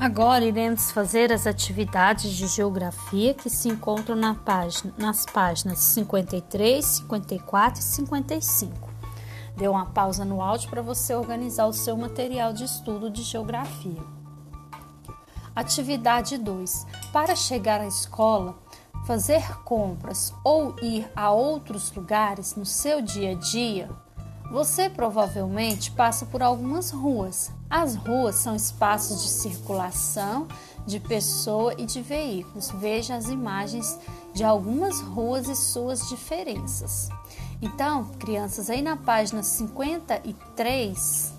Agora iremos fazer as atividades de geografia que se encontram na página, nas páginas 53, 54 e 55. Dê uma pausa no áudio para você organizar o seu material de estudo de geografia. Atividade 2. Para chegar à escola, fazer compras ou ir a outros lugares no seu dia a dia, você provavelmente passa por algumas ruas. As ruas são espaços de circulação de pessoa e de veículos. Veja as imagens de algumas ruas e suas diferenças. Então, crianças, aí na página 53,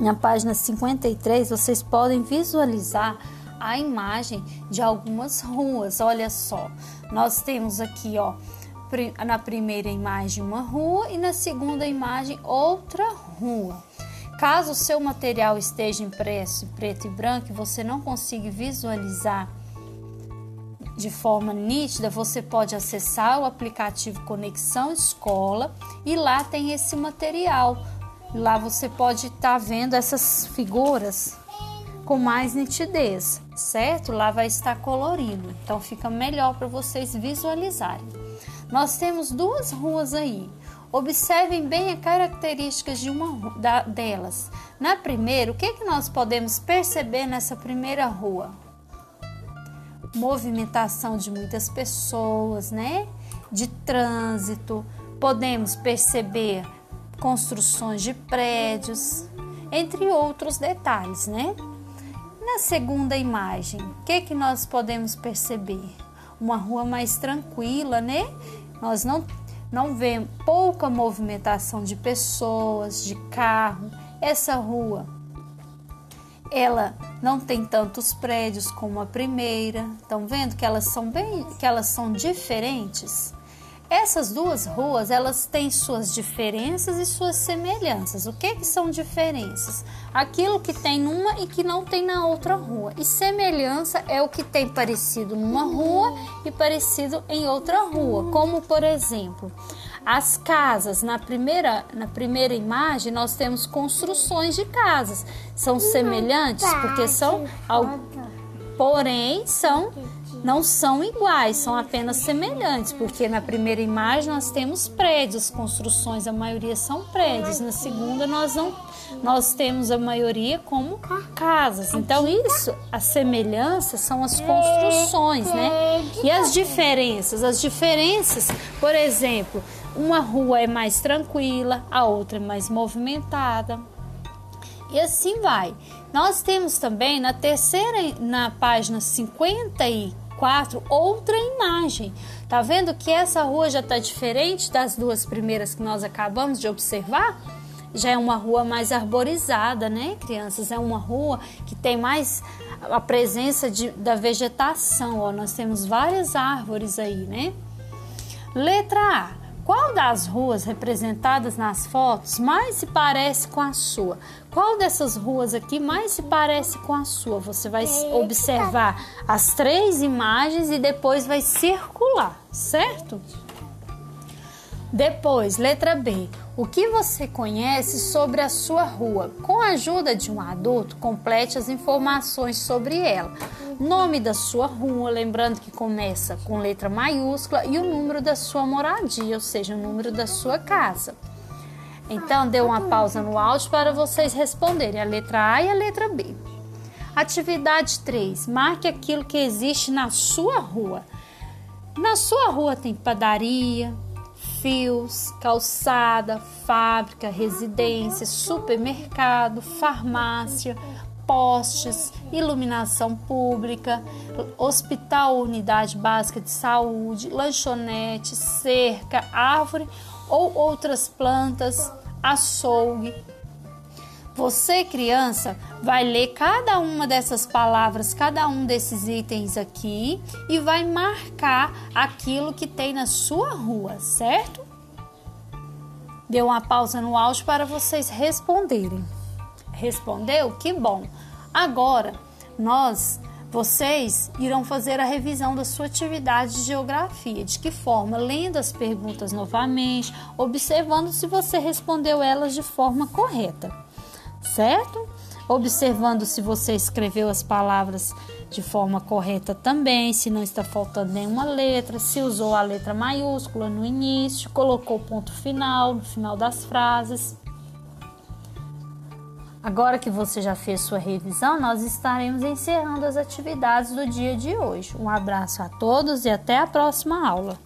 na página 53, vocês podem visualizar a imagem de algumas ruas. Olha só, nós temos aqui, ó, na primeira imagem uma rua e na segunda imagem outra rua. Caso o seu material esteja impresso em preto e branco e você não consiga visualizar de forma nítida, você pode acessar o aplicativo Conexão Escola e lá tem esse material. Lá você pode estar tá vendo essas figuras com mais nitidez, certo? Lá vai estar colorido, então fica melhor para vocês visualizarem. Nós temos duas ruas aí. Observem bem as características de uma da, delas. Na primeira, o que, que nós podemos perceber nessa primeira rua? Movimentação de muitas pessoas, né? De trânsito. Podemos perceber construções de prédios, entre outros detalhes, né? Na segunda imagem, o que, que nós podemos perceber? Uma rua mais tranquila, né? Nós não, não vemos pouca movimentação de pessoas, de carro. Essa rua, ela não tem tantos prédios como a primeira. Estão vendo que elas são bem, que elas são diferentes? Essas duas ruas, elas têm suas diferenças e suas semelhanças. O que que são diferenças? Aquilo que tem numa e que não tem na outra rua. E semelhança é o que tem parecido numa rua e parecido em outra rua. Como, por exemplo, as casas. Na primeira, na primeira imagem, nós temos construções de casas. São semelhantes porque são... Porém, são não são iguais, são apenas semelhantes, porque na primeira imagem nós temos prédios, construções, a maioria são prédios. Na segunda nós não nós temos a maioria como casas. Então isso, as semelhanças são as construções, né? E as diferenças, as diferenças, por exemplo, uma rua é mais tranquila, a outra é mais movimentada. E assim vai. Nós temos também na terceira, na página 54, 4, outra imagem. Tá vendo que essa rua já está diferente das duas primeiras que nós acabamos de observar? Já é uma rua mais arborizada, né, crianças? É uma rua que tem mais a presença de, da vegetação. Ó, nós temos várias árvores aí, né? Letra A. Qual das ruas representadas nas fotos mais se parece com a sua? Qual dessas ruas aqui mais se parece com a sua? Você vai observar as três imagens e depois vai circular, certo? Depois, letra B. O que você conhece sobre a sua rua? Com a ajuda de um adulto, complete as informações sobre ela nome da sua rua, lembrando que começa com letra maiúscula, e o número da sua moradia, ou seja, o número da sua casa. Então, dê uma pausa no áudio para vocês responderem a letra A e a letra B. Atividade 3. Marque aquilo que existe na sua rua. Na sua rua tem padaria, fios, calçada, fábrica, residência, supermercado, farmácia, postes, iluminação pública, hospital unidade básica de saúde, lanchonete, cerca, árvore ou outras plantas, açougue. Você, criança, vai ler cada uma dessas palavras, cada um desses itens aqui e vai marcar aquilo que tem na sua rua, certo? Deu uma pausa no áudio para vocês responderem. Respondeu? Que bom! Agora, nós, vocês irão fazer a revisão da sua atividade de geografia. De que forma? Lendo as perguntas novamente, observando se você respondeu elas de forma correta, certo? observando se você escreveu as palavras de forma correta também, se não está faltando nenhuma letra, se usou a letra maiúscula no início, colocou ponto final no final das frases. Agora que você já fez sua revisão, nós estaremos encerrando as atividades do dia de hoje. Um abraço a todos e até a próxima aula.